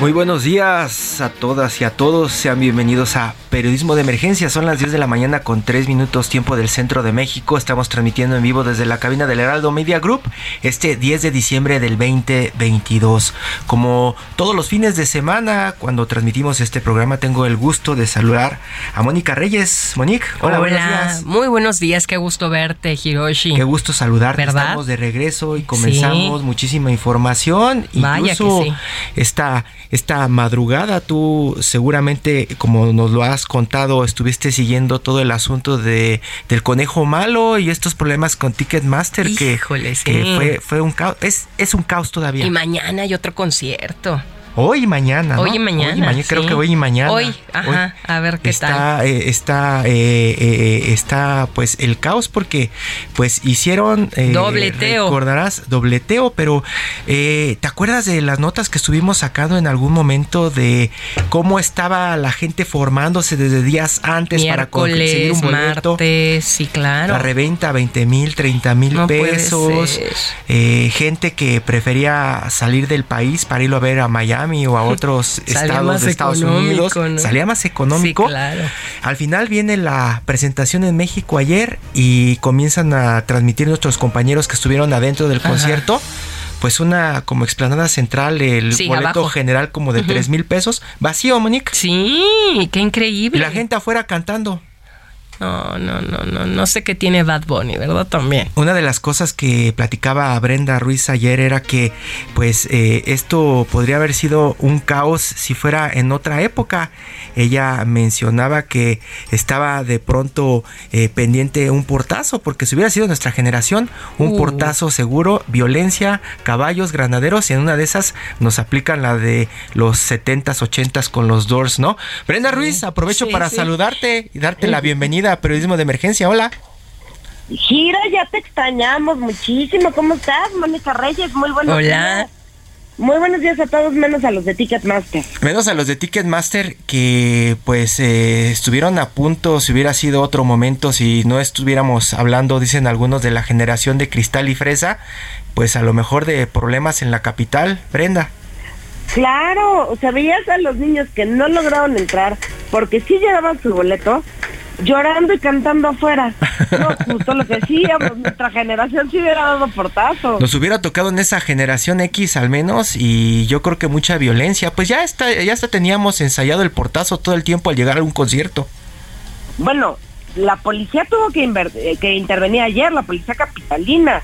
Muy buenos días a todas y a todos. Sean bienvenidos a Periodismo de Emergencia. Son las 10 de la mañana con 3 minutos tiempo del centro de México. Estamos transmitiendo en vivo desde la cabina del Heraldo Media Group este 10 de diciembre del 2022. Como todos los fines de semana, cuando transmitimos este programa, tengo el gusto de saludar a Mónica Reyes. Monique, hola, buenos días. Muy buenos días, qué gusto verte, Hiroshi. Qué gusto saludarte. ¿Verdad? Estamos de regreso y comenzamos Sí. muchísima información. Vaya Incluso que sí. esta, esta madrugada tú seguramente, como nos lo has contado, estuviste siguiendo todo el asunto de, del conejo malo y estos problemas con Ticketmaster que, sí. que fue, fue un caos. Es, es un caos todavía. Y mañana hay otro concierto. Hoy y mañana. ¿no? Hoy y mañana, Creo sí. que hoy y mañana. Hoy, ajá, a ver qué está, tal. eh, está, eh, eh, está, pues el caos porque, pues hicieron. eh, Dobleteo. Recordarás dobleteo, pero eh, ¿te acuerdas de las notas que estuvimos sacando en algún momento de cómo estaba la gente formándose desde días antes para conseguir un boleto? martes, sí, claro. La reventa 20 mil, 30 mil No pesos. Eh, gente que prefería salir del país para irlo a ver a Miami o a otros estados de Estados Unidos. ¿no? Salía más económico. Sí, claro. Al final viene la presentación en México ayer y comienzan a transmitir nuestros compañeros que estuvieron adentro del Ajá. concierto. Pues una como explanada central, el Sí, boleto abajo. general como de 3 mil pesos. Vacío, Monique. Sí, qué Y increíble. la gente afuera cantando. No, no, no, no, no sé qué tiene Bad Bunny, ¿verdad? También. Una de las cosas que platicaba Brenda Ruiz ayer era que pues eh, esto podría haber sido un caos si fuera en otra época. Ella mencionaba que estaba de pronto eh, pendiente un portazo, porque si hubiera sido nuestra generación, un Uh. portazo seguro, violencia, caballos, granaderos, y en una de esas nos aplican la de los 70s, 80s con los Doors, ¿no? Brenda Ruiz, aprovecho Sí, para sí. saludarte y darte la bienvenida a Periodismo de Emergencia. Hola. Gira, ya te extrañamos muchísimo. ¿Cómo estás, Mónica Reyes? Muy buenos Hola. días. Muy buenos días a todos, menos a los de Ticketmaster. Menos a los de Ticketmaster que pues eh, estuvieron a punto si hubiera sido otro momento, si no estuviéramos hablando, dicen algunos, de la generación de cristal y fresa, pues a lo mejor de problemas en la capital, Brenda. Claro, o sea, veías a los niños que no lograron entrar porque sí llevaban su boleto, llorando y cantando afuera. No, justo lo que decíamos, nuestra generación sí hubiera dado portazo. Nos hubiera tocado en esa generación X al menos y yo creo que mucha violencia, pues ya está, ya hasta teníamos ensayado el portazo todo el tiempo al llegar a un concierto. Bueno, la policía tuvo que, eh, que intervenir ayer, la policía capitalina.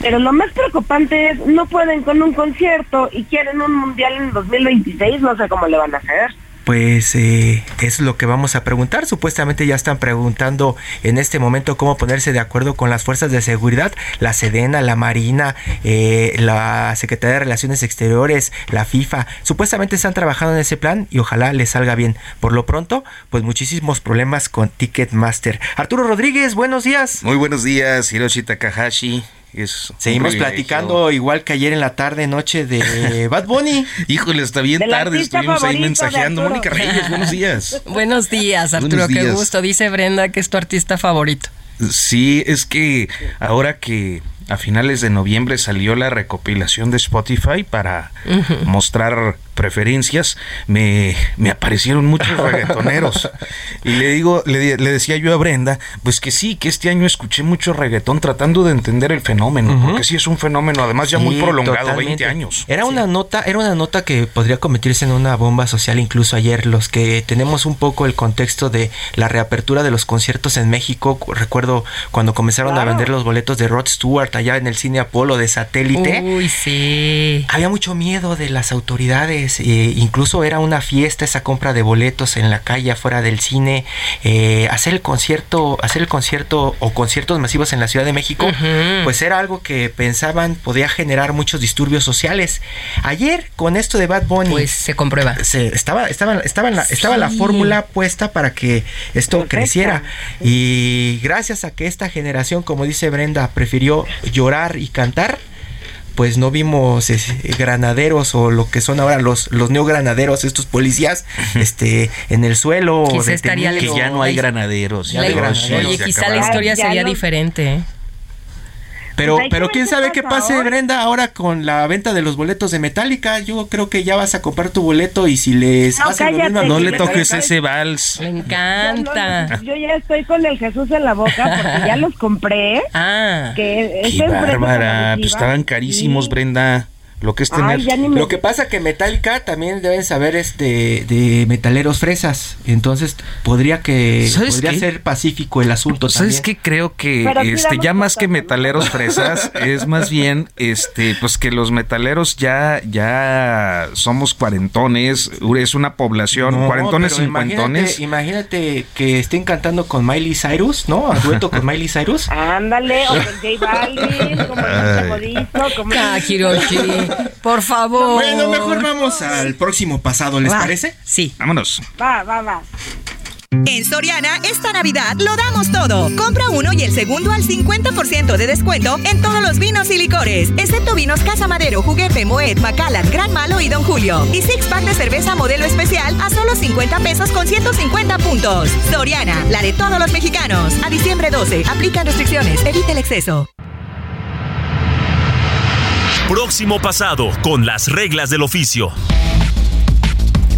Pero lo más preocupante es, no pueden con un concierto y quieren un mundial en 2026, no sé cómo le van a hacer. Pues eh, es lo que vamos a preguntar. Supuestamente ya están preguntando en este momento cómo ponerse de acuerdo con las fuerzas de seguridad, la Sedena, la Marina, eh, la Secretaría de Relaciones Exteriores, la FIFA. Supuestamente están trabajando en ese plan y ojalá les salga bien. Por lo pronto, pues muchísimos problemas con Ticketmaster. Arturo Rodríguez, buenos días. Muy buenos días, Hiroshi Takahashi. Es Seguimos platicando igual que ayer en la tarde noche de Bad Bunny. Híjole, está bien Del tarde, estuvimos ahí mensajeando. Mónica Reyes, buenos días. Buenos días, Arturo, Buenos qué gusto. Dice Brenda que es tu artista favorito. Sí, es que ahora que a finales de noviembre salió la recopilación de Spotify para mostrar preferencias, me, me aparecieron muchos reggaetoneros. y le digo, le, le, decía yo a Brenda, pues que sí, que este año escuché mucho reggaetón tratando de entender el fenómeno, porque sí es un fenómeno, además ya muy prolongado, totalmente. 20 años. Era una nota, era una nota que podría convertirse en una bomba social incluso ayer. Los que tenemos un poco el contexto de la reapertura de los conciertos en México, cu- recuerdo cuando comenzaron a vender los boletos de Rod Stewart allá en el cine Apolo de satélite. Uy, sí. Había mucho miedo de las autoridades, eh, incluso era una fiesta esa compra de boletos en la calle afuera del cine, eh, hacer el concierto, hacer el concierto o conciertos masivos en la Ciudad de México, pues era algo que pensaban podía generar muchos disturbios sociales. Ayer con esto de Bad Bunny, Pues se comprueba. se, estaba, estaba, estaba, la, estaba la fórmula puesta para que esto Perfecto. creciera. Y gracias a que esta generación, como dice Brenda, prefirió llorar y cantar, pues no vimos es, granaderos o lo que son ahora los, los neogranaderos, estos policías, este, en el suelo. Quizá estaría Que detenidos. ya no hay granaderos. Ya hay no, granaderos. oye, quizá la historia sería diferente. ¿eh? Pero, Pues pero quién sabe qué pase. Brenda, ahora con la venta de los boletos de Metallica. Yo creo que ya vas a comprar tu boleto y si les No, hacen lo mismo No le toques ese vals. No, encanta. yo ya estoy con el Jesús en la boca porque ya los compré. Ah. Que Qué bárbara. Pues estaban carísimos, Sí. Brenda. Lo que es tener. Ay, ya ni me... Lo que pasa que Metallica también deben saber es de, metaleros fresas. Entonces podría que ¿Sabes podría qué? ser pacífico el asunto ¿Sabes también. qué? Creo que Pero este ya más que metaleros fresas es más bien este pues que los metaleros ya ya somos cuarentones, es una población No, cuarentones pero cincuentones. Imagínate, imagínate que estén cantando con Miley Cyrus, ¿no? A dueto con Miley Cyrus. Ándale, o con J Balvin, como el como... Por favor. Bueno, mejor vamos al próximo pasado, ¿les Va. parece? Sí. Vámonos. Va, va, va. En Soriana, esta Navidad lo damos todo. Compra uno y el segundo al 50% de descuento en todos los vinos y licores, excepto vinos Casa Madero, Juguete, Moet, Macallan, Gran Malo y Don Julio. Y six pack de cerveza modelo especial a solo 50 pesos con 150 puntos. Soriana, la de todos los mexicanos. A diciembre 12, aplican restricciones, evita el exceso. Próximo pasado con las reglas del oficio.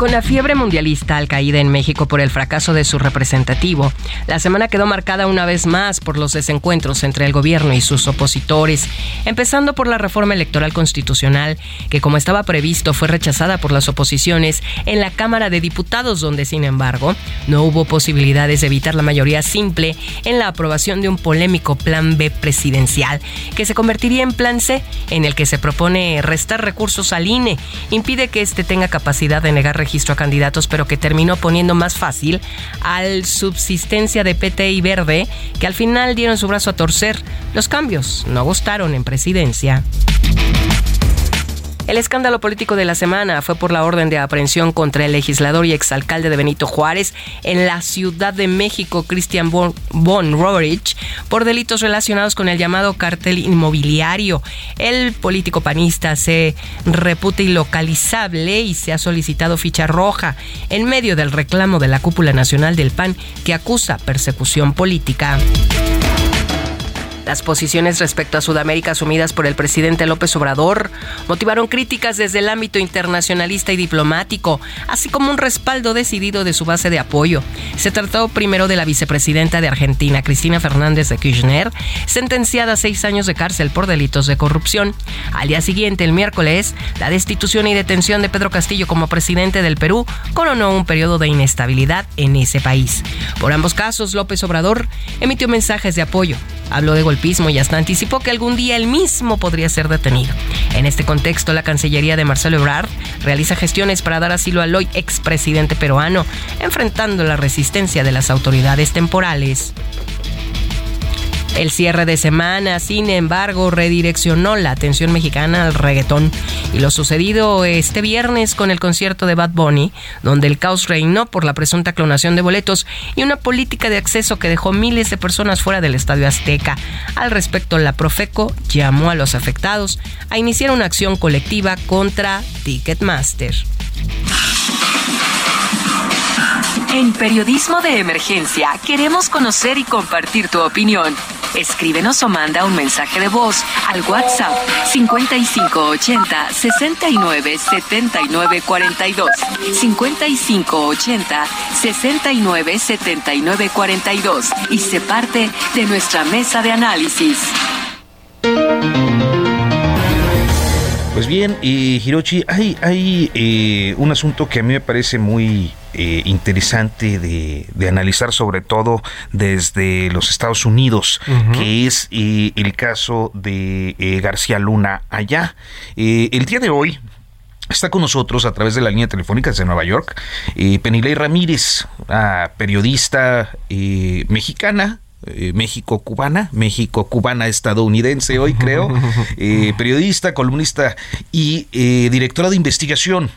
Con la fiebre mundialista al caída en México por el fracaso de su representativo, la semana quedó marcada una vez más por los desencuentros entre el gobierno y sus opositores, empezando por la reforma electoral constitucional, que como estaba previsto fue rechazada por las oposiciones en la Cámara de Diputados, donde sin embargo no hubo posibilidades de evitar la mayoría simple en la aprobación de un polémico plan B presidencial, que se convertiría en plan C, en el que se propone restar recursos al INE, impide que éste tenga capacidad de negar registro a candidatos, pero que terminó poniendo más fácil al subsistencia de PT y Verde, que al final dieron su brazo a torcer. Los cambios no gustaron en presidencia. El escándalo político de la semana fue por la orden de aprehensión contra el legislador y exalcalde de Benito Juárez en la Ciudad de México, Christian Von, Von Roerich, por delitos relacionados con el llamado cartel inmobiliario. El político panista se reputa ilocalizable y se ha solicitado ficha roja en medio del reclamo de la cúpula nacional del PAN que acusa persecución política. Las posiciones respecto a Sudamérica asumidas por el presidente López Obrador motivaron críticas desde el ámbito internacionalista y diplomático, así como un respaldo decidido de su base de apoyo. Se trató primero de la vicepresidenta de Argentina, Cristina Fernández de Kirchner, sentenciada a seis años de cárcel por delitos de corrupción. Al día siguiente, el miércoles, la destitución y detención de Pedro Castillo como presidente del Perú coronó un periodo de inestabilidad en ese país. Por ambos casos, López Obrador emitió mensajes de apoyo, habló de golpismo y hasta anticipó que algún día él mismo podría ser detenido. En este contexto, la Cancillería de Marcelo Ebrard realiza gestiones para dar asilo al hoy expresidente peruano, enfrentando la resistencia de las autoridades temporales. El cierre de semana, sin embargo, redireccionó la atención mexicana al reggaetón y lo sucedido este viernes con el concierto de Bad Bunny, donde el caos reinó por la presunta clonación de boletos y una política de acceso que dejó miles de personas fuera del Estadio Azteca. Al respecto, la Profeco llamó a los afectados a iniciar una acción colectiva contra Ticketmaster. En Periodismo de Emergencia queremos conocer y compartir tu opinión. Escríbenos o manda un mensaje de voz al WhatsApp 5580 69 79 42. 5580 69 79 42 y se parte de nuestra mesa de análisis. Pues bien, eh, Hirochi, hay, eh, un asunto que a mí me parece muy eh, interesante de, analizar, sobre todo desde los Estados Unidos, que es eh, el caso de García Luna allá. el día de hoy, Está con nosotros a través de la línea telefónica desde Nueva York, eh, Penilei Ramírez, periodista mexicana, México-cubana, México-cubana estadounidense hoy creo, periodista, columnista y directora de investigación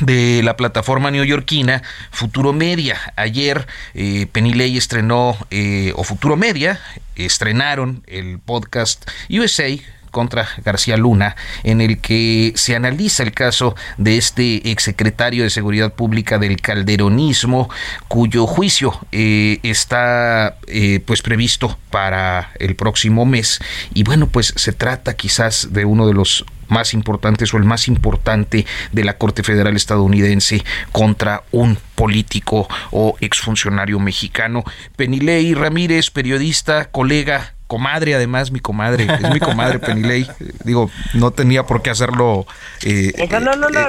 de la plataforma neoyorquina Futuro Media. Ayer eh, Penilei estrenó, eh, o Futuro Media, estrenaron el podcast USA contra García Luna, en el que se analiza el caso de este exsecretario de Seguridad Pública del calderonismo, cuyo juicio eh, está eh, pues previsto para el próximo mes. Y bueno, pues se trata quizás de uno de los más importantes o el más importante de la Corte Federal estadounidense contra un político o exfuncionario mexicano. Penilei Ramírez, periodista, colega, comadre, además, mi comadre, es mi comadre Penilei. Digo, no tenía por qué hacerlo eh, eh,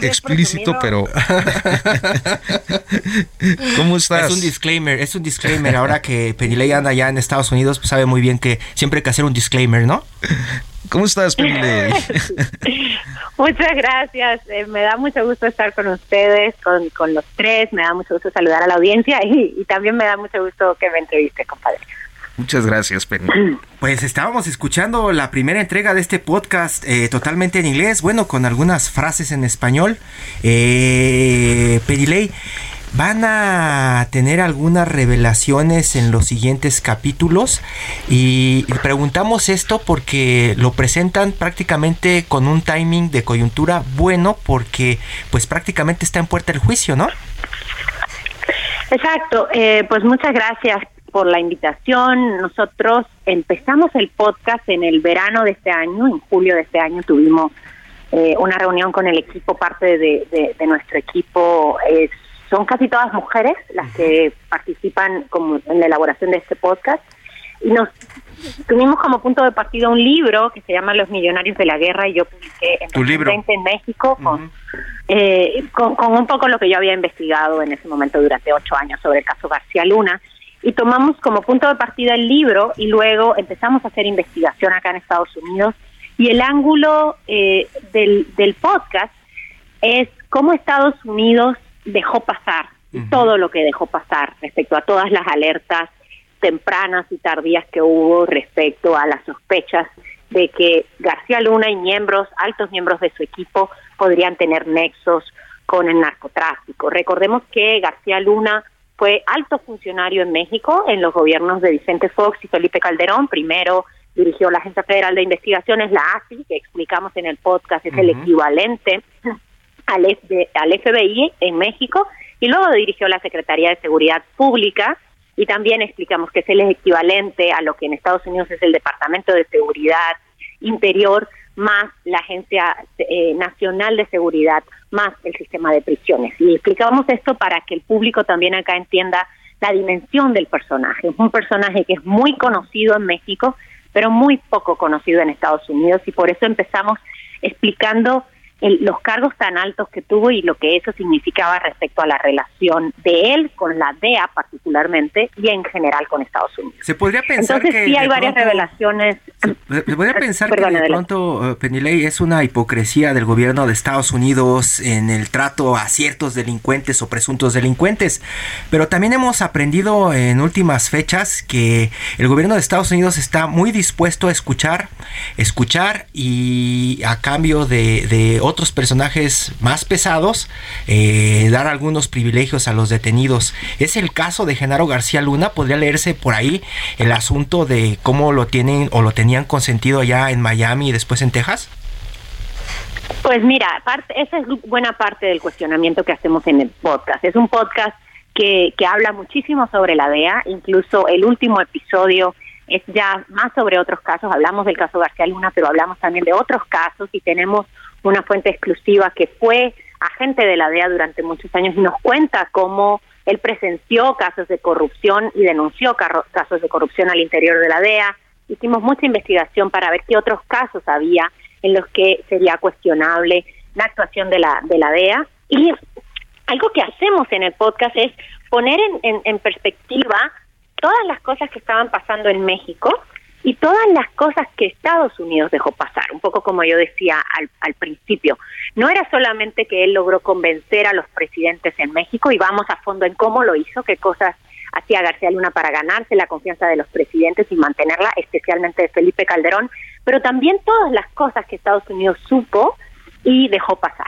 explícito, pero. ¿Cómo estás? Es un disclaimer, es un disclaimer. Ahora que Penilei anda allá en Estados Unidos, pues sabe muy bien que siempre hay que hacer un disclaimer, ¿no? ¿Cómo estás, Penilei? Muchas gracias. Eh, me da mucho gusto estar con ustedes, con, con, los tres. Me da mucho gusto saludar a la audiencia y, y también me da mucho gusto que me entreviste, compadre. Muchas gracias, Penny. Pues estábamos escuchando la primera entrega de este podcast eh, totalmente en inglés, bueno, con algunas frases en español. Eh, Perilei, van a tener algunas revelaciones en los siguientes capítulos y preguntamos esto porque lo presentan prácticamente con un timing de coyuntura bueno porque pues prácticamente está en puerta el juicio, ¿no? Exacto, eh, pues muchas gracias por la invitación. Nosotros empezamos el podcast en el verano de este año, en julio de este año tuvimos eh, una reunión con el equipo, parte de, nuestro equipo. Eh, son casi todas mujeres las que participan como en la elaboración de este podcast. Y nos tuvimos como punto de partida un libro que se llama Los Millonarios de la Guerra y yo publiqué en, en México eh, con, con un poco lo que yo había investigado en ese momento durante ocho años sobre el caso García Luna y tomamos como punto de partida el libro y luego empezamos a hacer investigación acá en Estados Unidos. Y el ángulo eh, del, del podcast es cómo Estados Unidos dejó pasar todo lo que dejó pasar respecto a todas las alertas tempranas y tardías que hubo respecto a las sospechas de que García Luna y miembros, altos miembros de su equipo, podrían tener nexos con el narcotráfico. Recordemos que García Luna fue alto funcionario en México en los gobiernos de Vicente Fox y Felipe Calderón. Primero dirigió la Agencia Federal de Investigaciones, la AFI, que explicamos en el podcast, es el equivalente al, al FBI en México, y luego dirigió la Secretaría de Seguridad Pública, y también explicamos que es el equivalente a lo que en Estados Unidos es el Departamento de Seguridad Interior, más la Agencia eh, Nacional de Seguridad, más el sistema de prisiones. Y explicamos esto para que el público también acá entienda la dimensión del personaje. Es un personaje que es muy conocido en México, pero muy poco conocido en Estados Unidos y por eso empezamos explicando los cargos tan altos que tuvo y lo que eso significaba respecto a la relación de él con la DEA particularmente y en general con Estados Unidos. Se podría pensar Entonces, sí hay varias revelaciones. Se, podría pensar que de pronto, uh, Penilei, es una hipocresía del gobierno de Estados Unidos en el trato a ciertos delincuentes o presuntos delincuentes, pero también hemos aprendido en últimas fechas que el gobierno de Estados Unidos está muy dispuesto a escuchar, escuchar y a cambio de, de otros personajes más pesados, eh, dar algunos privilegios a los detenidos. Es el caso de Genaro García Luna, podría leerse por ahí el asunto de cómo lo tienen o lo tenían consentido allá en Miami y después en Texas. Pues mira, parte, esa es buena parte del cuestionamiento que hacemos en el podcast. Es un podcast que, que habla muchísimo sobre la DEA, incluso el último episodio es ya más sobre otros casos. Hablamos del caso García Luna, pero hablamos también de otros casos y tenemos una fuente exclusiva que fue agente de la DEA durante muchos años y nos cuenta cómo él presenció casos de corrupción y denunció casos de corrupción al interior de la DEA. Hicimos mucha investigación para ver qué otros casos había en los que sería cuestionable la actuación de la, de la DEA. Y algo que hacemos en el podcast es poner en, en perspectiva todas las cosas que estaban pasando en México y todas las cosas que Estados Unidos dejó pasar, un poco como yo decía al, al, principio. No era solamente que él logró convencer a los presidentes en México y vamos a fondo en cómo lo hizo, qué cosas hacía García Luna para ganarse la confianza de los presidentes y mantenerla, especialmente de Felipe Calderón, pero también todas las cosas que Estados Unidos supo y dejó pasar.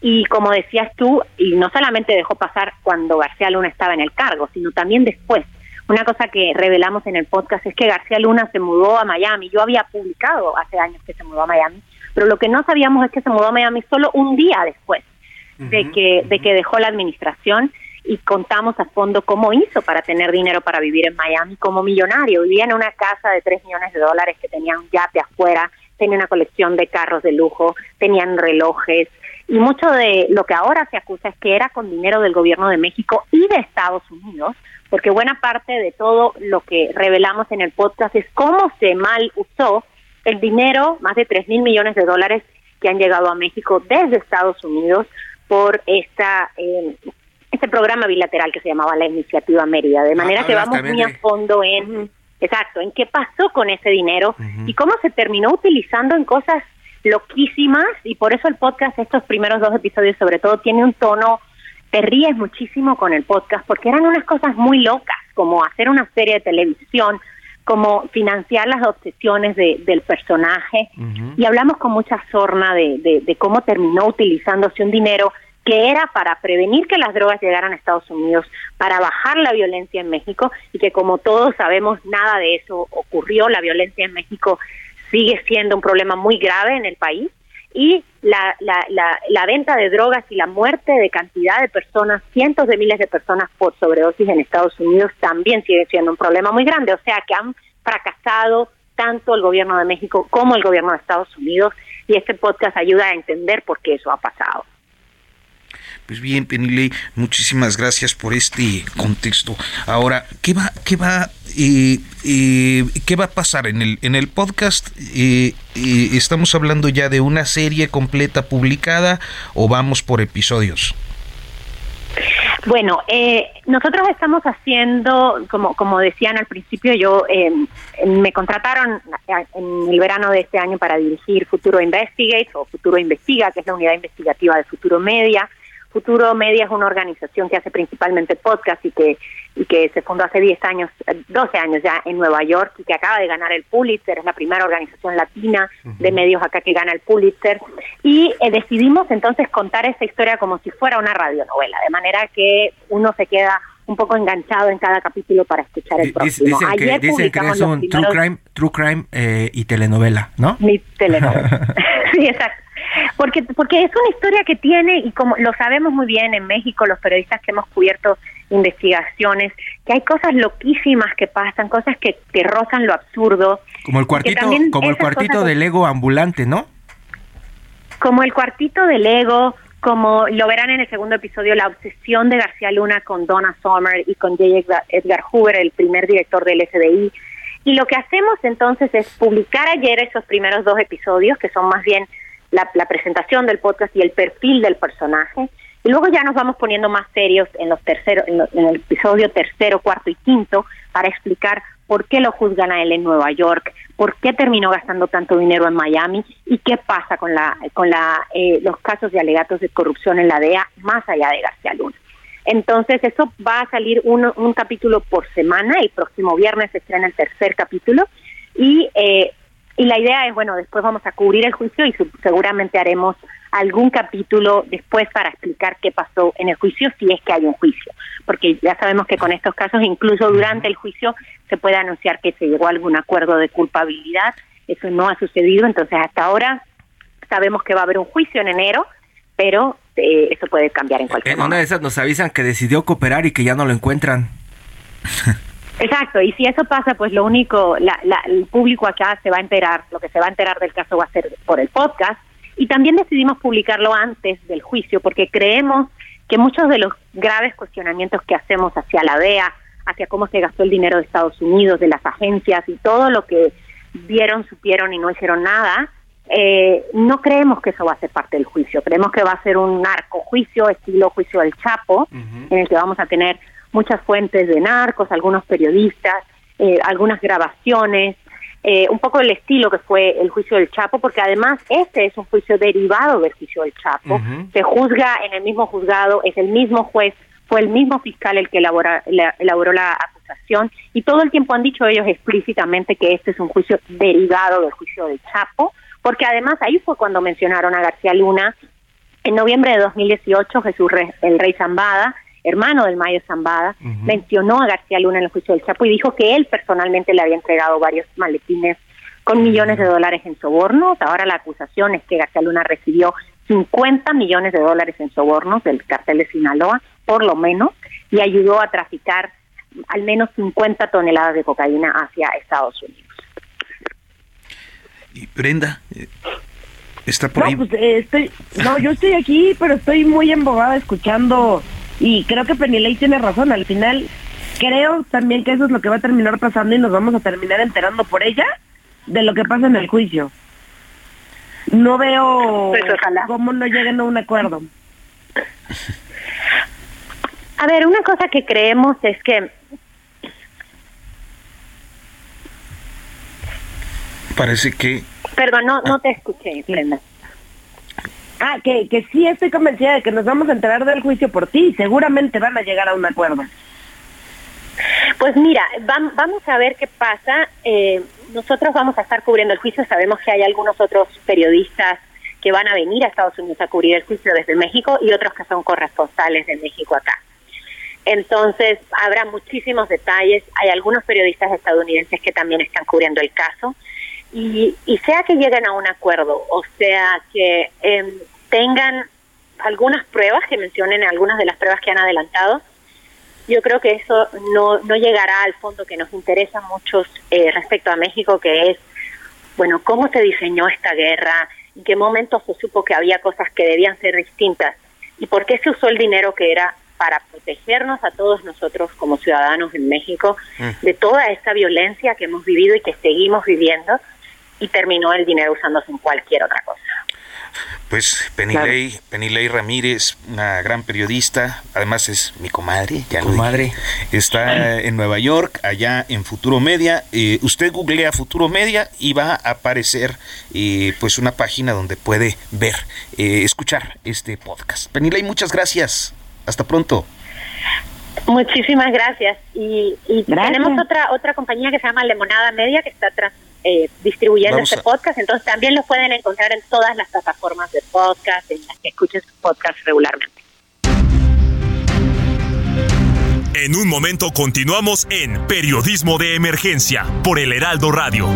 Y como decías tú, y no solamente dejó pasar cuando García Luna estaba en el cargo, sino también después una cosa que revelamos en el podcast es que García Luna se mudó a Miami. Yo había publicado hace años que se mudó a Miami, pero lo que no sabíamos es que se mudó a Miami solo un día después de que de que dejó la administración y contamos a fondo cómo hizo para tener dinero para vivir en Miami como millonario. Vivía en una casa de 3 millones de dólares que tenía un yate afuera, tenía una colección de carros de lujo, tenían relojes, y mucho de lo que ahora se acusa es que era con dinero del gobierno de México y de Estados Unidos, porque buena parte de todo lo que revelamos en el podcast es cómo se mal usó el dinero, más de 3 mil millones de dólares que han llegado a México desde Estados Unidos por esta eh, este programa bilateral que se llamaba la Iniciativa Mérida. De manera que vamos muy a fondo en, exacto, en qué pasó con ese dinero y cómo se terminó utilizando en cosas loquísimas. Y por eso el podcast, estos primeros dos episodios sobre todo, tiene un tono te ríes muchísimo con el podcast porque eran unas cosas muy locas, como hacer una serie de televisión, como financiar las obsesiones de, del personaje. Y hablamos con mucha sorna de, de, cómo terminó utilizándose un dinero que era para prevenir que las drogas llegaran a Estados Unidos, para bajar la violencia en México y que como todos sabemos nada de eso ocurrió, la violencia en México sigue siendo un problema muy grave en el país y la, la, la, venta de drogas y la muerte de cantidad de personas, cientos de miles de personas por sobredosis en Estados Unidos también sigue siendo un problema muy grande. O sea que han fracasado tanto el gobierno de México como el gobierno de Estados Unidos y este podcast ayuda a entender por qué eso ha pasado. Pues bien, Penile, muchísimas gracias por este contexto. Ahora, ¿qué va, qué va, eh, eh, qué va a pasar en el en el podcast? Eh, ¿Estamos hablando ya de una serie completa publicada o vamos por episodios? Bueno, nosotros estamos haciendo, como, como decían al principio, yo me contrataron en el verano de este año para dirigir Futuro Investigate o Futuro Investiga, que es la unidad investigativa de Futuro Media. Futuro Media es una organización que hace principalmente podcast y que y que se fundó hace 10 años, 12 años ya en Nueva York y que acaba de ganar el Pulitzer, es la primera organización latina de medios acá que gana el Pulitzer. Y eh, decidimos entonces contar esa historia como si fuera una radionovela, de manera que uno se queda un poco enganchado en cada capítulo para escuchar el próximo. Dicen que, dicen que es un true crime, true crime eh, y telenovela, ¿no? Mi telenovela. sí, exacto. Porque, porque es una historia que tiene, y como lo sabemos muy bien en México, los periodistas que hemos cubierto investigaciones, que hay cosas loquísimas que pasan, cosas que, que rozan lo absurdo. Como el cuartito, como el cuartito del ego ambulante, ¿no? Como el cuartito del ego, como lo verán en el segundo episodio, la obsesión de García Luna con Donna Sommer y con J. Edgar Hoover, el primer director del FBI. Y lo que hacemos entonces es publicar ayer esos primeros dos episodios, que son más bien la, presentación del podcast y el perfil del personaje. Y luego ya nos vamos poniendo más serios en los terceros, en, el episodio tercero, cuarto y quinto para explicar por qué lo juzgan a él en Nueva York, por qué terminó gastando tanto dinero en Miami y qué pasa con la con la eh, los casos de alegatos de corrupción en la DEA más allá de García Luna. Entonces eso va a salir un, un capítulo por semana. El próximo viernes se estrena el tercer capítulo y eh, y la idea es, bueno, después vamos a cubrir el juicio y seguramente haremos algún capítulo después para explicar qué pasó en el juicio, si es que hay un juicio. Porque ya sabemos que con estos casos, incluso durante el juicio, se puede anunciar que se llegó a algún acuerdo de culpabilidad. Eso no ha sucedido, entonces hasta ahora sabemos que va a haber un juicio en enero, pero eh, eso puede cambiar en cualquier momento. En una de esas nos avisan que decidió cooperar y que ya no lo encuentran. Exacto, y si eso pasa, pues lo único, la, la, el público acá se va a enterar, lo que se va a enterar del caso va a ser por el podcast, y también decidimos publicarlo antes del juicio porque creemos que muchos de los graves cuestionamientos que hacemos hacia la DEA, hacia cómo se gastó el dinero de Estados Unidos, de las agencias y todo lo que vieron, supieron y no hicieron nada, eh, no creemos que eso va a ser parte del juicio. Creemos que va a ser un narcojuicio, estilo juicio del Chapo, en el que vamos a tener muchas fuentes de narcos, algunos periodistas, eh, algunas grabaciones, eh, un poco el estilo que fue el juicio del Chapo, porque además este es un juicio derivado del juicio del Chapo. Se juzga en el mismo juzgado, es el mismo juez, fue el mismo fiscal el que elabora, elaboró la acusación y todo el tiempo han dicho ellos explícitamente que este es un juicio derivado del juicio del Chapo, porque además ahí fue cuando mencionaron a García Luna en noviembre de 2018 Jesús el Rey Zambada hermano del Mayo Zambada, mencionó a García Luna en el juicio del Chapo y dijo que él personalmente le había entregado varios maletines con millones de dólares en sobornos. Ahora la acusación es que García Luna recibió 50 millones de dólares en sobornos del cartel de Sinaloa, por lo menos, y ayudó a traficar al menos 50 toneladas de cocaína hacia Estados Unidos. Y Brenda, eh, ¿está por no, Pues, eh, estoy, no, yo estoy aquí, pero estoy muy embobada escuchando y creo que Penilei tiene razón, al final creo también que eso es lo que va a terminar pasando y nos vamos a terminar enterando por ella de lo que pasa en el juicio. No veo pues cómo no lleguen a un acuerdo. A ver, una cosa que creemos es que parece que Perdón, no, no te escuché, Brenda. Ah, que, que sí estoy convencida de que nos vamos a enterar del juicio por ti. Seguramente van a llegar a un acuerdo. Pues mira, vamos a ver qué pasa. Eh, nosotros vamos a estar cubriendo el juicio. Sabemos que hay algunos otros periodistas que van a venir a Estados Unidos a cubrir el juicio desde México y otros que son corresponsales de México acá. Entonces, habrá muchísimos detalles. Hay algunos periodistas estadounidenses que también están cubriendo el caso. Y, y sea que lleguen a un acuerdo, o sea que eh, tengan algunas pruebas, que mencionen algunas de las pruebas que han adelantado, yo creo que eso no, no llegará al fondo que nos interesa mucho eh, respecto a México, que es, bueno, cómo se diseñó esta guerra, en qué momento se supo que había cosas que debían ser distintas y por qué se usó el dinero que era para protegernos a todos nosotros como ciudadanos en México mm. de toda esta violencia que hemos vivido y que seguimos viviendo y terminó el dinero usándose en cualquier otra cosa. Pues Penilei, Penilei Ramírez, una gran periodista, además es mi comadre, ya comadre. está en Nueva York, allá en Futuro Media. Eh, usted googlea Futuro Media y va a aparecer eh, pues una página donde puede ver, eh, escuchar este podcast. Penilei, muchas gracias. Hasta pronto. Muchísimas gracias. Y, tenemos otra otra compañía que se llama Lemonada Media que está tras, eh, distribuyendo este podcast, entonces también lo pueden encontrar en todas las plataformas de podcast, en las que escuchen su podcast regularmente. En un momento continuamos en Periodismo de Emergencia por el Heraldo Radio.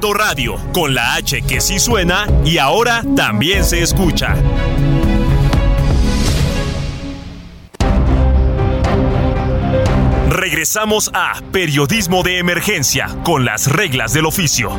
Radio, con la H que sí suena y ahora también se escucha. Regresamos a Periodismo de Emergencia con las reglas del oficio.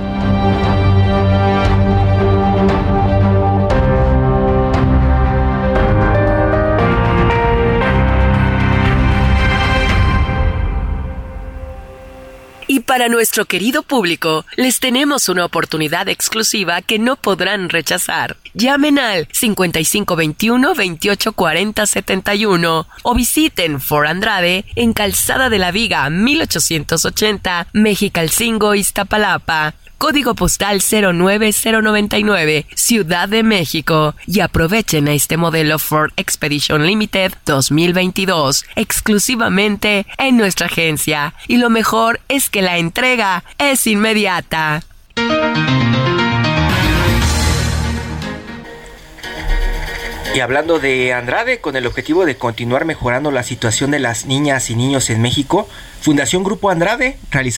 Para nuestro querido público, les tenemos una oportunidad exclusiva que no podrán rechazar. Llamen al 5521 2840 71 o visiten For Andrade en Calzada de la Viga 1880, Mexicalcingo, Iztapalapa código postal 09099, Ciudad de México, y aprovechen a este modelo Ford Expedition Limited 2022 exclusivamente en nuestra agencia. Y lo mejor es que la entrega es inmediata. Y hablando de Andrade, con el objetivo de continuar mejorando la situación de las niñas y niños en México, Fundación Grupo Andrade realizó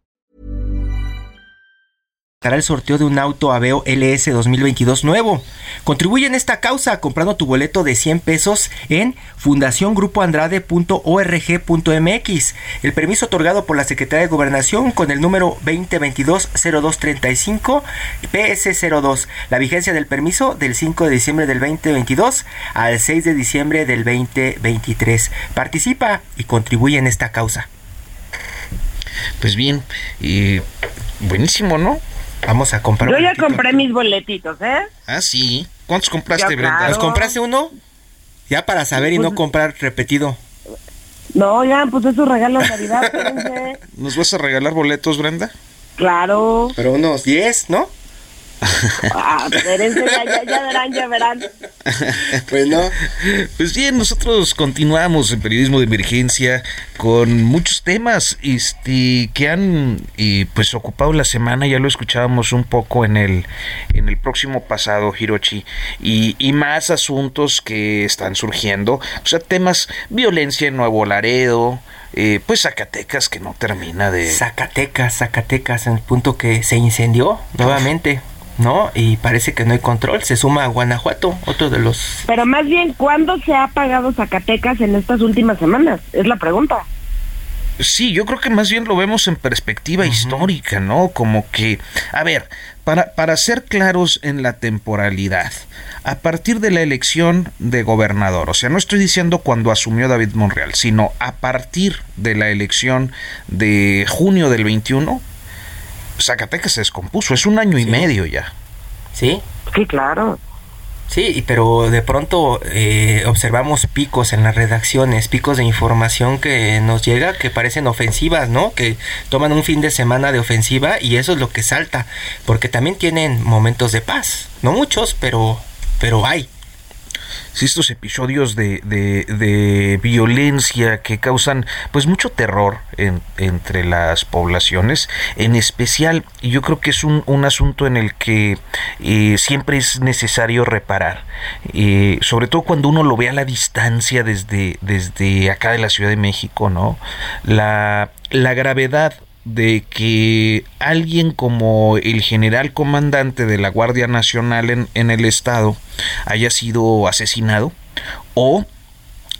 El sorteo de un auto Aveo LS 2022 nuevo. Contribuye en esta causa comprando tu boleto de 100 pesos en fundaciongrupoandrade.org.mx. El permiso otorgado por la Secretaría de Gobernación con el número 2022-0235 PS02. La vigencia del permiso del 5 de diciembre del 2022 al 6 de diciembre del 2023. Participa y contribuye en esta causa. Pues bien, eh, buenísimo, ¿no? Vamos a comprar. Yo un ya compré mis boletitos, ¿eh? Ah, sí. ¿Cuántos compraste, Ya, Brenda? claro. ¿Los compraste uno? Ya para saber y no comprar repetido. No, ya, pues es su regalo de Navidad. ¿Nos vas a regalar boletos, Brenda? Claro. Pero unos 10, ¿no? Ah, ya, verán, ya verán. Pues no. Pues bien, nosotros continuamos en periodismo de emergencia con muchos temas este, que han eh, pues ocupado la semana, ya lo escuchábamos un poco en el, en el próximo pasado, Hirochi, y, y más asuntos que están surgiendo, o sea, temas, violencia en Nuevo Laredo, eh, pues Zacatecas que no termina de... Zacatecas, Zacatecas, en el punto que se incendió nuevamente, ¿no? Y parece que no hay control. Se suma a Guanajuato, otro de los... Pero más bien, ¿cuándo se ha apagado Zacatecas en estas últimas semanas? Es la pregunta. Sí, yo creo que más bien lo vemos en perspectiva histórica, ¿no? Como que, a ver, para, para ser claros en la temporalidad, a partir de la elección de gobernador, o sea, no estoy diciendo cuando asumió David Monreal, sino a partir de la elección de junio del 21, Zacatecas se descompuso, es un año y medio ya. ¿Sí? Sí, claro. Sí, y pero de pronto eh, observamos picos en las redacciones, picos de información que nos llega que parecen ofensivas, ¿no? Que toman un fin de semana de ofensiva y eso es lo que salta, porque también tienen momentos de paz, no muchos, pero, pero hay. Sí, estos episodios de, de, de violencia que causan pues mucho terror en- entre las poblaciones, en especial, yo creo que es un, un asunto en el que eh, siempre es necesario reparar, eh, sobre todo cuando uno lo ve a la distancia desde, desde acá de la Ciudad de México, ¿no? La, la gravedad de que alguien como el general comandante de la Guardia Nacional en, en el estado haya sido asesinado o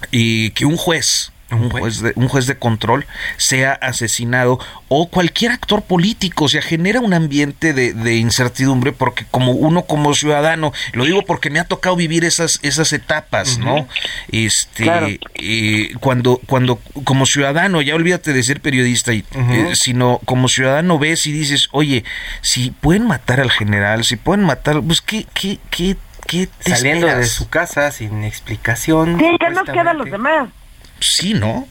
y que un juez un juez, de, un juez de control sea asesinado o cualquier actor político, o sea, genera un ambiente de, de incertidumbre porque como uno como ciudadano, lo digo porque me ha tocado vivir esas, esas etapas, ¿no? Este, Claro. eh, cuando, cuando como ciudadano, ya olvídate de ser periodista, y, eh, sino como ciudadano ves y dices, oye, si pueden matar al general, si pueden matar, pues qué, qué, qué, qué te Saliendo de su casa sin explicación. Sí, ¿qué nos queda a los demás? Sí, ¿no?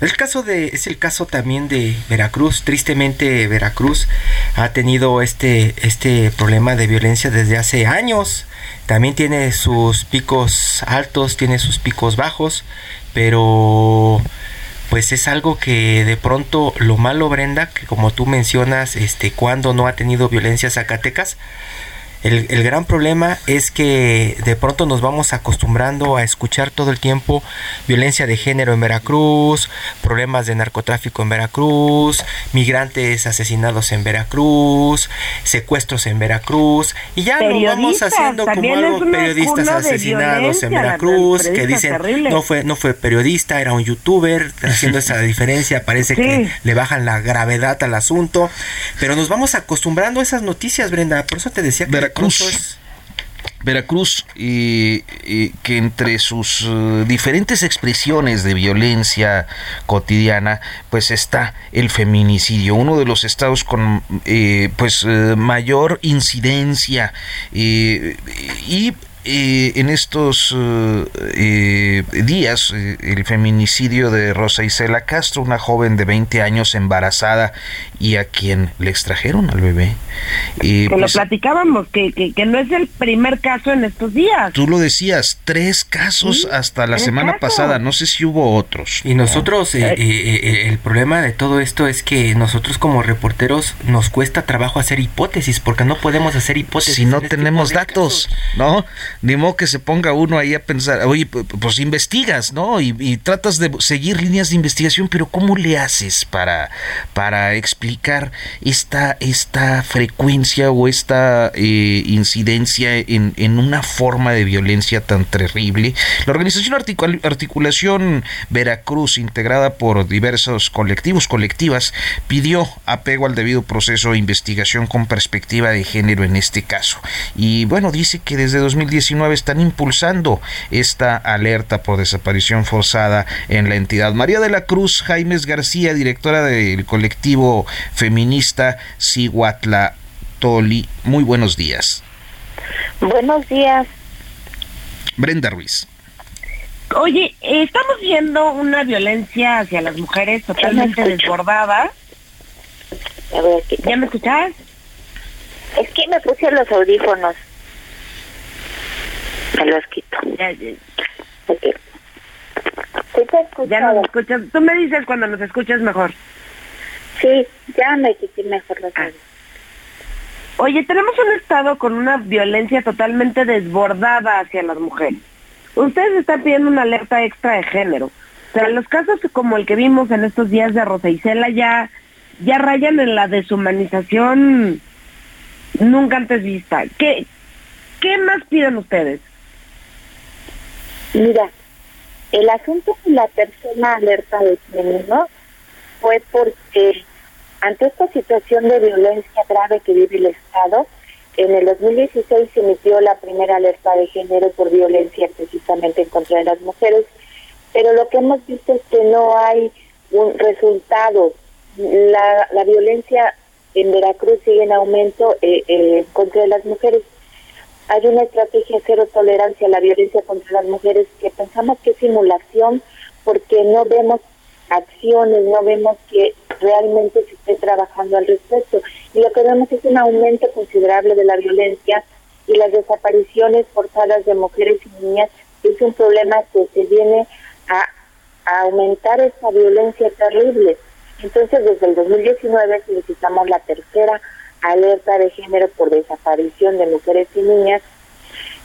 El caso de es el caso también de Veracruz. Tristemente Veracruz ha tenido este este problema de violencia desde hace años. También tiene sus picos altos, tiene sus picos bajos, pero pues es algo que de pronto lo malo Brenda, que como tú mencionas, este cuando no ha tenido violencia Zacatecas, el, el gran problema es que de pronto nos vamos acostumbrando a escuchar todo el tiempo violencia de género en Veracruz, problemas de narcotráfico en Veracruz, migrantes asesinados en Veracruz, secuestros en Veracruz, y ya lo vamos haciendo como algo periodistas asesinados en Veracruz, que dicen terrible. no fue, no fue periodista, era un youtuber, haciendo esa diferencia, parece que le bajan la gravedad al asunto, pero nos vamos acostumbrando a esas noticias, Brenda, por eso te decía que Veracruz. Veracruz, eh, eh, que entre sus eh, diferentes expresiones de violencia cotidiana, pues está el feminicidio, uno de los estados con eh, pues eh, mayor incidencia y eh, en estos eh, días el feminicidio de Rosa Isela Castro, una joven de 20 años embarazada y a quien le extrajeron al bebé. que lo pues, platicábamos, que, que, no es el primer caso en estos días. Tú lo decías, tres casos hasta la semana pasada, no sé si hubo otros. Y nosotros, el problema de todo esto es que nosotros como reporteros nos cuesta trabajo hacer hipótesis, porque no podemos hacer hipótesis. Si no este tenemos datos, ¿no? Ni modo que se ponga uno ahí a pensar, oye, pues investigas, ¿no? Y, tratas de seguir líneas de investigación, pero ¿cómo le haces para, para explicar esta, esta frecuencia o esta eh, incidencia en, en, una forma de violencia tan terrible? La organización Articulación Veracruz, integrada por diversos colectivos, colectivas, pidió apego al debido proceso de investigación con perspectiva de género en este caso. Y bueno, dice que desde 2019 están impulsando esta alerta por desaparición forzada en la entidad. María de la Cruz Jaimes García, directora del colectivo feminista Siguatla Toli. Muy buenos días. Buenos días. Brenda Ruiz. Oye, estamos viendo una violencia hacia las mujeres totalmente desbordada. ¿Ya me escuchas? Es que me puse los audífonos. Me los quito. Ya, ya. ya nos escuchas. Tú me dices cuando nos escuchas mejor. Sí, ya me quité mejor los ah. Oye, tenemos un estado con una violencia totalmente desbordada hacia las mujeres. Ustedes están pidiendo una alerta extra de género. O sea, los casos como el que vimos en estos días de Rosa Isela ya, ya rayan en la deshumanización nunca antes vista. ¿Qué, qué más piden ustedes? Mira, el asunto de la persona alerta de género fue porque ante esta situación de violencia grave que vive el Estado, en el 2016 se emitió la primera alerta de género por violencia precisamente en contra de las mujeres, pero lo que hemos visto es que no hay un resultado. La, la violencia en Veracruz sigue en aumento eh, eh, contra las mujeres. Hay una estrategia cero tolerancia a la violencia contra las mujeres que pensamos que es simulación porque no vemos acciones, no vemos que realmente se esté trabajando al respecto. Y lo que vemos es un aumento considerable de la violencia y las desapariciones forzadas de mujeres y niñas es un problema que se viene a, a aumentar esta violencia terrible. Entonces, desde el 2019 solicitamos la tercera alerta de género por desaparición de mujeres y niñas.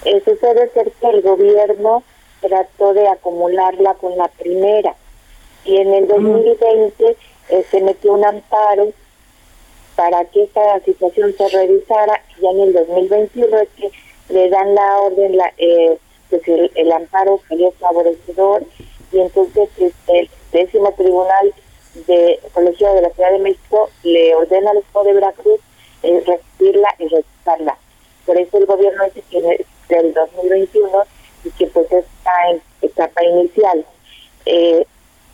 Eh, sucede ser que el gobierno trató de acumularla con la primera y en el 2020 eh, se metió un amparo para que esta situación se revisara y ya en el 2021 es que le dan la orden, la, eh, pues el, amparo salió favorecedor y entonces este, el décimo tribunal de Colegio de la Ciudad de México le ordena al Estado de Veracruz eh, recibirla y revisarla. Por eso el gobierno dice que del 2021 y que pues está en etapa inicial. Eh,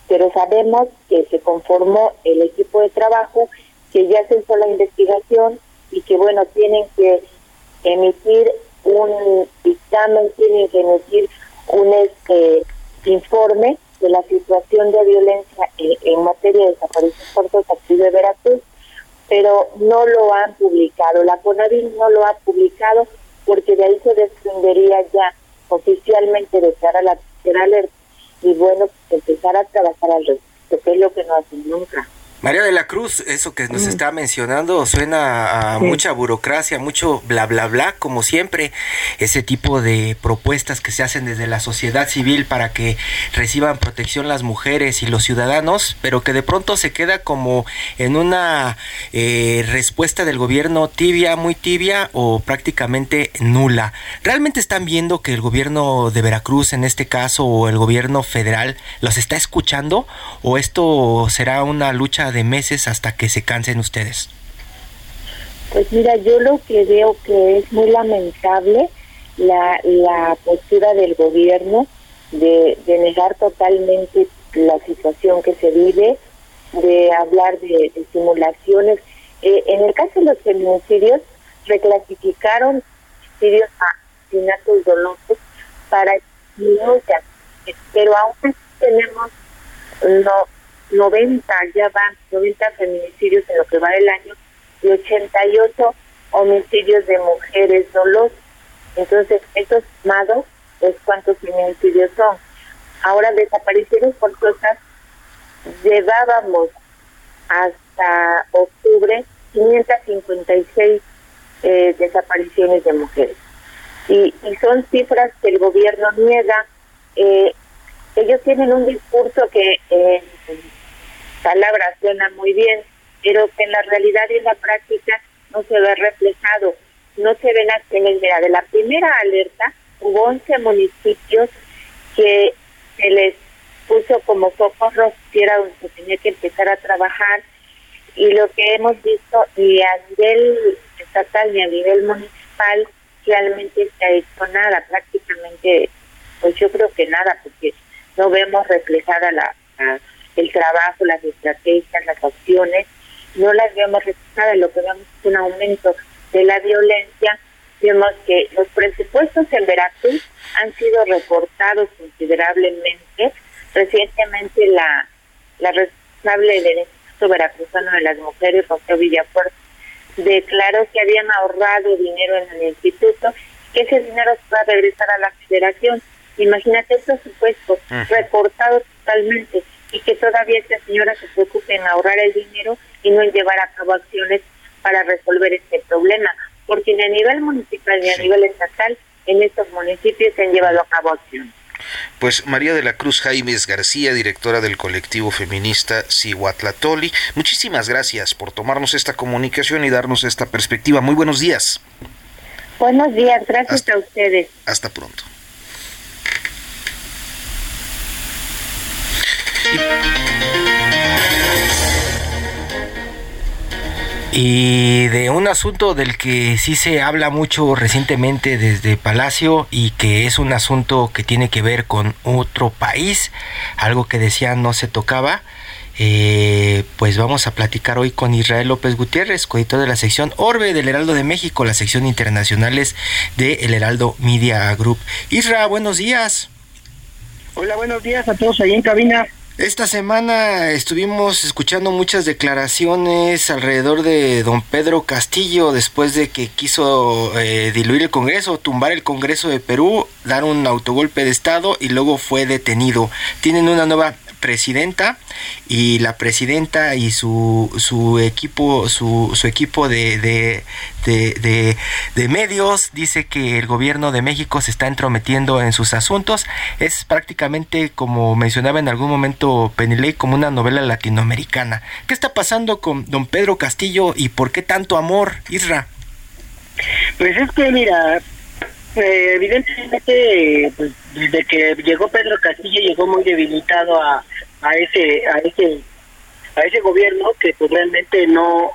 pero sabemos que se conformó el equipo de trabajo, que ya se hizo la investigación y que bueno, tienen que emitir un dictamen, tienen que emitir un este informe de la situación de violencia en, materia de desaparición aquí de Veracruz, pero no lo han publicado. La CONAVIL no lo ha publicado porque de ahí se desprendería ya oficialmente de cara a la tercera alerta y bueno, empezar a trabajar al respecto, que es lo que no hacen nunca. María de la Cruz, eso que nos mm. está mencionando suena a mucha burocracia, mucho bla bla bla, como siempre, ese tipo de propuestas que se hacen desde la sociedad civil para que reciban protección las mujeres y los ciudadanos, pero que de pronto se queda como en una eh, respuesta del gobierno tibia, muy tibia o prácticamente nula. ¿Realmente están viendo que el gobierno de Veracruz en este caso o el gobierno federal los está escuchando o esto será una lucha de meses hasta que se cansen ustedes? Pues mira, yo lo que veo que es muy lamentable la, la postura del gobierno de, de negar totalmente la situación que se vive, de hablar de, simulaciones. Eh, en el caso de los feminicidios, reclasificaron feminicidios a asesinatos dolosos para muchas, pero aún tenemos no, 90, ya van 90 feminicidios en lo que va del año y 88 homicidios de mujeres dolosas. Entonces, estos mados, pues cuántos feminicidios son. Ahora, desaparecidos por cosas, llevábamos hasta octubre 556 eh, desapariciones de mujeres. Y, y, son cifras que el gobierno niega. Eh, ellos tienen un discurso que en palabras suena muy bien, pero que en la realidad y en la práctica no se ve reflejado. No se ven acciones. Mira, de la primera alerta hubo 11 municipios que se les puso como foco rojo, era donde se tenía que empezar a trabajar. Y lo que hemos visto, ni a nivel estatal ni a nivel municipal, realmente se ha hecho nada, prácticamente, pues yo creo que nada, porque no vemos reflejada la, el trabajo, las estrategias, las opciones, no las vemos reflejadas, lo que vemos es un aumento de la violencia, vemos que los presupuestos en Veracruz han sido recortados considerablemente, recientemente la, la responsable del Instituto Veracruzano de las Mujeres, José Villafuerte, declaró que habían ahorrado dinero en el instituto, que ese dinero se va a regresar a la federación. Imagínate estos supuestos recortados totalmente y que todavía esta señora se preocupe en ahorrar el dinero y no en llevar a cabo acciones para resolver este problema, porque ni a nivel municipal ni a nivel estatal en estos municipios se han llevado a cabo acciones. Pues María de la Cruz Jaimes García, directora del colectivo feminista Cihuatlatoli, muchísimas gracias por tomarnos esta comunicación y darnos esta perspectiva. Muy buenos días. Buenos días, gracias a ustedes. Hasta pronto. Y de un asunto del que sí se habla mucho recientemente desde Palacio y que es un asunto que tiene que ver con otro país, algo que decía no se tocaba, eh, pues vamos a platicar hoy con Israel López Gutiérrez, coeditor de la sección Orbe del Heraldo de México, la sección internacionales de El Heraldo Media Group. Isra, buenos días. Hola, buenos días a todos ahí en cabina. Esta semana estuvimos escuchando muchas declaraciones alrededor de don Pedro Castillo después de que quiso eh, diluir el Congreso, tumbar el Congreso de Perú, dar un autogolpe de Estado y luego fue detenido. Tienen una nueva presidenta y la presidenta y su, su equipo su, su equipo de, de, de, de, medios dice que el gobierno de México se está entrometiendo en sus asuntos es prácticamente como mencionaba en algún momento Penilei como una novela latinoamericana ¿qué está pasando con don Pedro Castillo y por qué tanto amor Isra? Pues es que mira eh, evidentemente, pues, desde que llegó Pedro Castillo, llegó muy debilitado a, a ese, a ese, a ese gobierno que pues realmente no,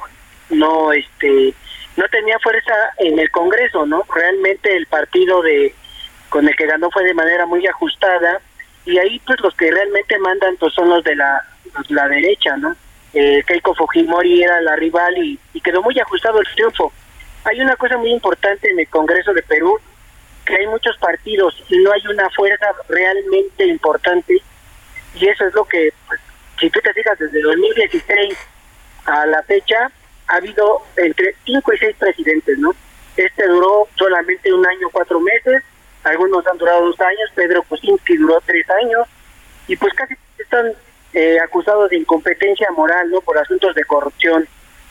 no, este, no tenía fuerza en el Congreso, ¿no? Realmente el partido de con el que ganó fue de manera muy ajustada y ahí pues los que realmente mandan pues son los de la, la derecha, ¿no? Eh, Keiko Fujimori era la rival y, y quedó muy ajustado el triunfo. Hay una cosa muy importante en el Congreso de Perú que hay muchos partidos y no hay una fuerza realmente importante y eso es lo que, pues, si tú te fijas, desde 2016 a la fecha ha habido entre 5 y 6 presidentes, ¿no? Este duró solamente un año, cuatro meses, algunos han durado dos años, Pedro Kuczynski duró tres años, y pues casi están eh, acusados de incompetencia moral, ¿no? Por asuntos de corrupción.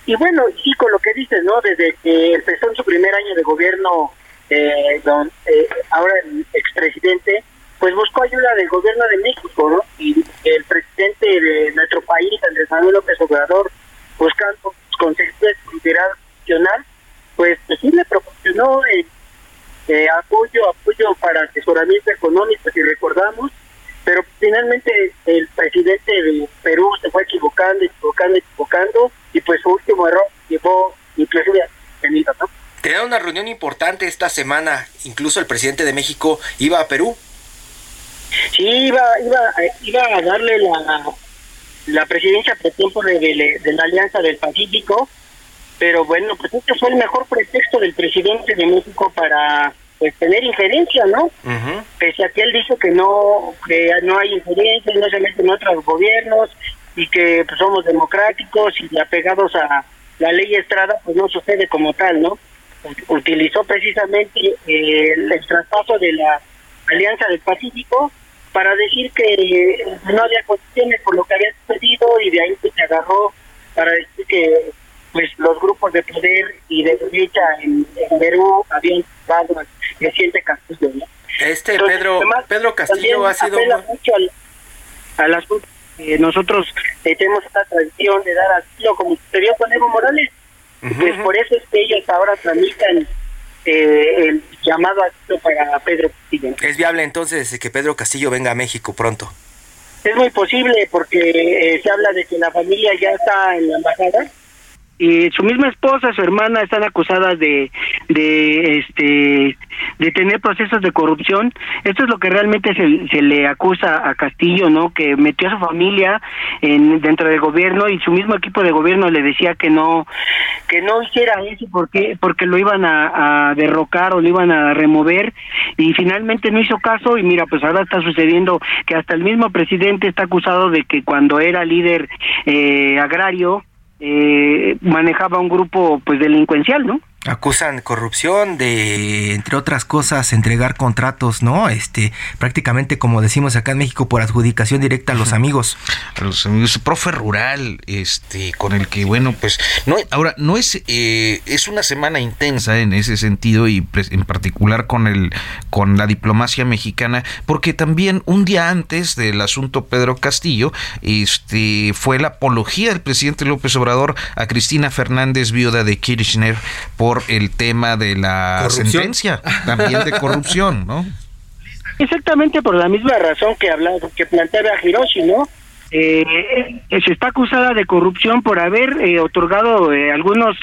Y bueno, sí, con lo que dices, ¿no? Desde que empezó en su primer año de gobierno eh, don, eh, ahora el expresidente, pues buscó ayuda del gobierno de México, ¿no? Y el presidente de nuestro país, Andrés Manuel López Obrador, buscando consecuencias internacional, pues, pues sí le proporcionó eh, eh, apoyo, apoyo para asesoramiento económico, si recordamos, pero finalmente el presidente de Perú se fue equivocando, equivocando, equivocando, y pues su último error llevó inclusive a ¿no? Tenía una reunión importante esta semana, incluso el presidente de México iba a Perú. Sí, iba, iba, iba a darle la, la presidencia por tiempo de, de, la Alianza del Pacífico, pero bueno, pues este fue el mejor pretexto del presidente de México para pues tener injerencia, ¿no? Pese a que él dijo que no, que no hay injerencia, no se meten otros gobiernos y que pues, somos democráticos y apegados a la ley Estrada, pues no sucede como tal, ¿no? Utilizó precisamente el, el traspaso de la Alianza del Pacífico para decir que no había condiciones por lo que había sucedido y de ahí pues, se agarró para decir que pues los grupos de poder y de derecha en, Perú habían dado al presidente Castillo. Este Pedro Pedro Castillo ha sido mucho al, asunto que nosotros eh, tenemos esta tradición de dar asilo como sucedió con Evo Morales. Pues por eso es que ellos ahora tramitan eh, el llamado para Pedro Castillo. ¿Es viable entonces que Pedro Castillo venga a México pronto? Es muy posible porque eh, se habla de que la familia ya está en la embajada y su misma esposa, su hermana están acusadas de de este de tener procesos de corrupción. Esto es lo que realmente se, se le acusa a Castillo, ¿no? Que metió a su familia en dentro del gobierno y su mismo equipo de gobierno le decía que no que no hiciera eso porque porque lo iban a, a derrocar o lo iban a remover y finalmente no hizo caso y mira, pues ahora está sucediendo que hasta el mismo presidente está acusado de que cuando era líder eh, agrario eh, manejaba un grupo pues delincuencial, ¿no? Acusan corrupción de entre otras cosas entregar contratos no este prácticamente como decimos acá en México por adjudicación directa a los amigos. A los amigos profe rural este con el que bueno pues no ahora no es eh, es una semana intensa en ese sentido y en particular con el con la diplomacia mexicana porque también un día antes del asunto Pedro Castillo este fue la apología del presidente López Obrador a Cristina Fernández viuda de Kirchner por el tema de la sentencia, también de corrupción, ¿no? Exactamente por la misma razón que hablaba, que planteaba Hiroshi, ¿no? Eh, eh, se está acusada de corrupción por haber eh, otorgado eh, algunos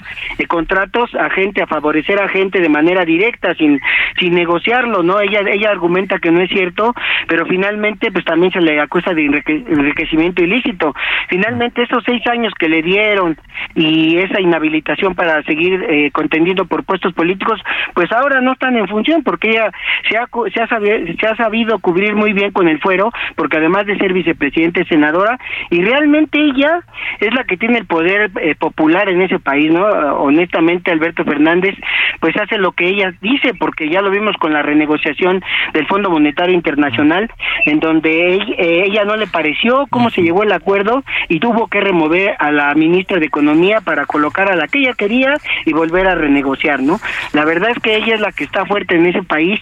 contratos a gente a favorecer a gente de manera directa sin sin negociarlo no ella ella argumenta que no es cierto pero finalmente pues también se le acusa de enriquecimiento ilícito. Finalmente esos seis años que le dieron y esa inhabilitación para seguir contendiendo por puestos políticos pues ahora no están en función porque ella se ha se ha sabido, se ha sabido cubrir muy bien con el fuero porque además de ser vicepresidente senador y realmente ella es la que tiene el poder eh, popular en ese país, ¿no? Honestamente, Alberto Fernández, pues hace lo que ella dice, porque ya lo vimos con la renegociación del Fondo Monetario Internacional, en donde eh, ella, no le pareció cómo se llegó el acuerdo y tuvo que remover a la ministra de Economía para colocar a la que ella quería y volver a renegociar, ¿no? La verdad es que ella es la que está fuerte en ese país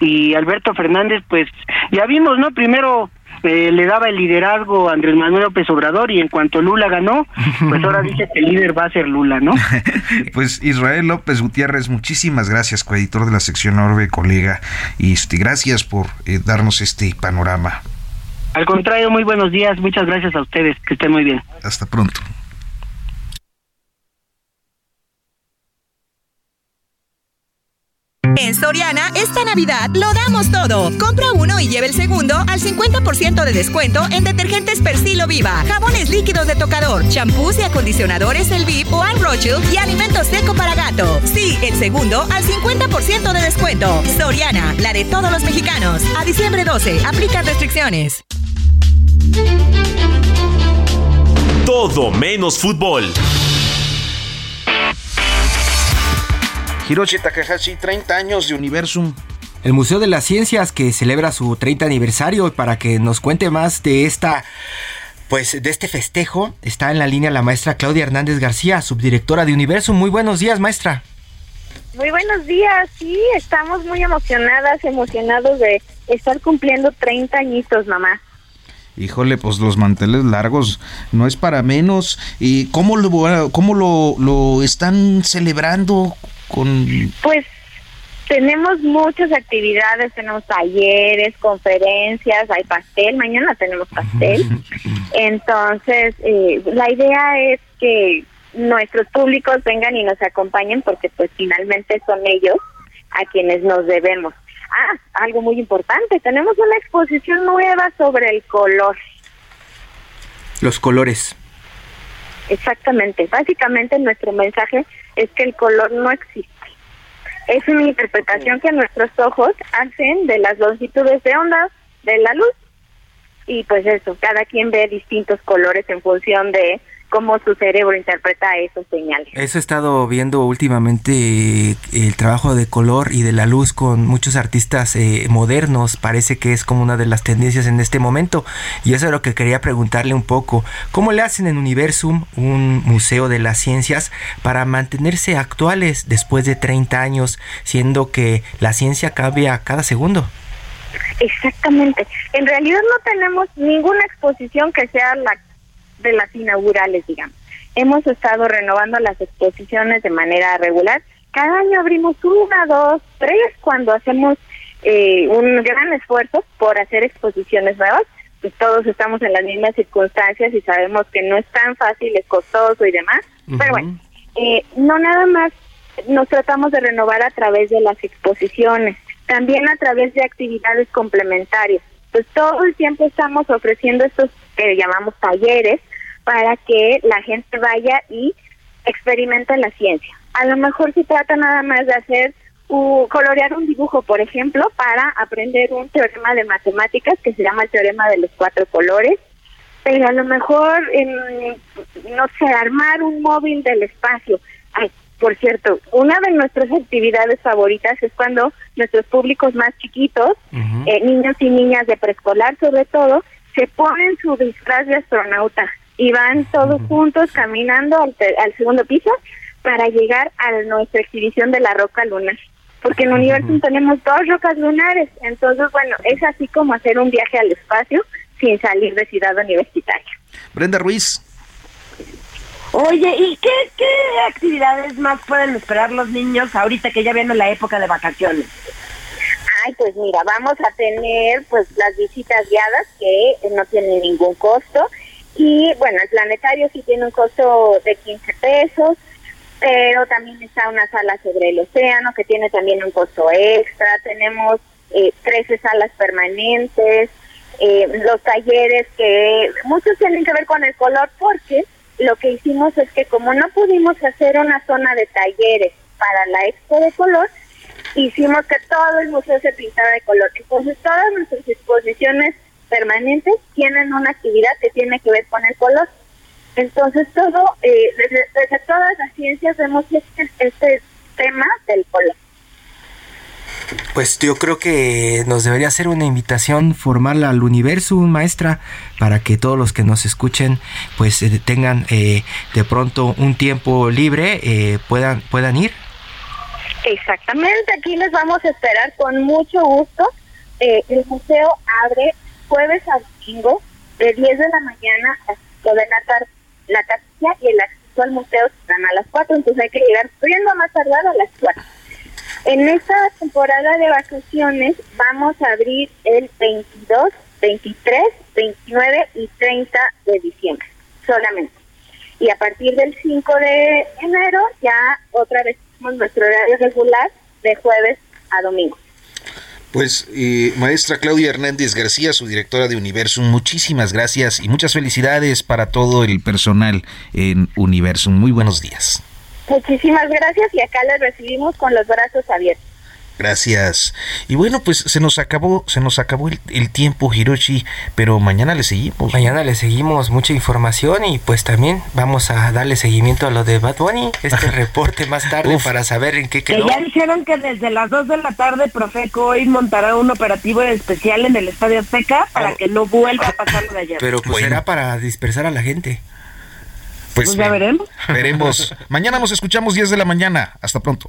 y Alberto Fernández, pues ya vimos, ¿no? Primero eh, le daba el liderazgo a Andrés Manuel López Obrador y en cuanto Lula ganó, pues ahora dice que el líder va a ser Lula, ¿no? pues Israel López Gutiérrez, muchísimas gracias, coeditor de la sección Orbe, colega, y este, gracias por eh, darnos este panorama. Al contrario, muy buenos días, muchas gracias a ustedes, que estén muy bien. Hasta pronto. En Soriana, esta Navidad lo damos todo. Compra uno y lleve el segundo al 50% de descuento en detergentes Persilo Viva, jabones líquidos de tocador, champús y acondicionadores El Vip o Anne y alimento seco para gato. Sí, el segundo al 50% de descuento. Soriana, la de todos los mexicanos. A diciembre 12, aplica restricciones. Todo menos fútbol. Hiroshi Takahashi, 30 años de Universum. El Museo de las Ciencias que celebra su 30 aniversario para que nos cuente más de esta pues de este festejo está en la línea la maestra Claudia Hernández García, subdirectora de Universum. Muy buenos días, maestra. Muy buenos días, sí, estamos muy emocionadas, emocionados de estar cumpliendo 30 añitos, mamá. Híjole, pues los manteles largos no es para menos. ¿Y cómo lo, cómo lo, lo están celebrando? Pues tenemos muchas actividades, tenemos talleres, conferencias, hay pastel, mañana tenemos pastel. Entonces, eh, la idea es que nuestros públicos vengan y nos acompañen porque pues finalmente son ellos a quienes nos debemos. Ah, algo muy importante, tenemos una exposición nueva sobre el color. Los colores. Exactamente, básicamente nuestro mensaje es que el color no existe. Es una interpretación que nuestros ojos hacen de las longitudes de onda de la luz. Y pues eso, cada quien ve distintos colores en función de cómo su cerebro interpreta esos señales. Eso he estado viendo últimamente eh, el trabajo de color y de la luz con muchos artistas eh, modernos. Parece que es como una de las tendencias en este momento. Y eso es lo que quería preguntarle un poco. ¿Cómo le hacen en Universum, un museo de las ciencias, para mantenerse actuales después de 30 años, siendo que la ciencia cambia cada segundo? Exactamente. En realidad no tenemos ninguna exposición que sea la de las inaugurales, digamos. Hemos estado renovando las exposiciones de manera regular. Cada año abrimos una, dos, tres cuando hacemos eh, un gran esfuerzo por hacer exposiciones nuevas. Pues todos estamos en las mismas circunstancias y sabemos que no es tan fácil, es costoso y demás. Pero bueno, eh, no nada más nos tratamos de renovar a través de las exposiciones, también a través de actividades complementarias. Pues todo el tiempo estamos ofreciendo estos que llamamos talleres, para que la gente vaya y experimente la ciencia. A lo mejor se trata nada más de hacer u colorear un dibujo, por ejemplo, para aprender un teorema de matemáticas que se llama el teorema de los cuatro colores, pero a lo mejor, no sé, armar un móvil del espacio. Ay, por cierto, una de nuestras actividades favoritas es cuando nuestros públicos más chiquitos, eh, niños y niñas de preescolar sobre todo, se ponen su disfraz de astronauta y van todos juntos caminando al, al segundo piso para llegar a nuestra exhibición de la roca lunar. Porque en el universo tenemos dos rocas lunares, entonces, bueno, es así como hacer un viaje al espacio sin salir de ciudad universitaria. Brenda Ruiz. Oye, ¿y qué, qué actividades más pueden esperar los niños ahorita que ya viene la época de vacaciones? Ay, pues mira, vamos a tener pues las visitas guiadas que no tienen ningún costo y bueno, el planetario sí tiene un costo de 15 pesos, pero también está una sala sobre el océano que tiene también un costo extra. Tenemos eh, 13 salas permanentes, eh, los talleres que muchos tienen que ver con el color porque lo que hicimos es que como no pudimos hacer una zona de talleres para la expo de color, hicimos que todo el museo se pintara de color. Entonces todas nuestras exposiciones permanentes tienen una actividad que tiene que ver con el color. Entonces todo, eh, desde, todas las ciencias vemos este, este tema del color. Pues yo creo que nos debería hacer una invitación formal al universo, maestra, para que todos los que nos escuchen pues eh, tengan eh, de pronto un tiempo libre, puedan, puedan ir. Exactamente, aquí les vamos a esperar con mucho gusto. el museo abre jueves a domingo, de 10 de la mañana a 5 de la tarde. La taxilla y el acceso al museo están a las 4, entonces hay que llegar corriendo más tardar a las 4. En esta temporada de vacaciones vamos a abrir el 22, 23, 29 y 30 de diciembre, solamente. Y a partir del 5 de enero ya otra vez nuestro horario regular de jueves a domingo. Pues, eh, maestra Claudia Hernández García, su directora de Universum, muchísimas gracias y muchas felicidades para todo el personal en Universum. Muy buenos días. Muchísimas gracias y acá les recibimos con los brazos abiertos. Gracias. Y bueno, pues se nos acabó, se nos acabó el, tiempo, Hiroshi, pero mañana le seguimos. Mañana le seguimos mucha información y pues también vamos a darle seguimiento a lo de Bad Bunny, este reporte más tarde para saber en qué quedó. Que ya dijeron que desde las 2 de la tarde Profeco hoy montará un operativo especial en el Estadio Azteca para ah. que no vuelva a pasar lo de ayer. Pero pues será para dispersar a la gente. Pues, pues ya veremos. Veremos. mañana nos escuchamos 10 de la mañana. Hasta pronto.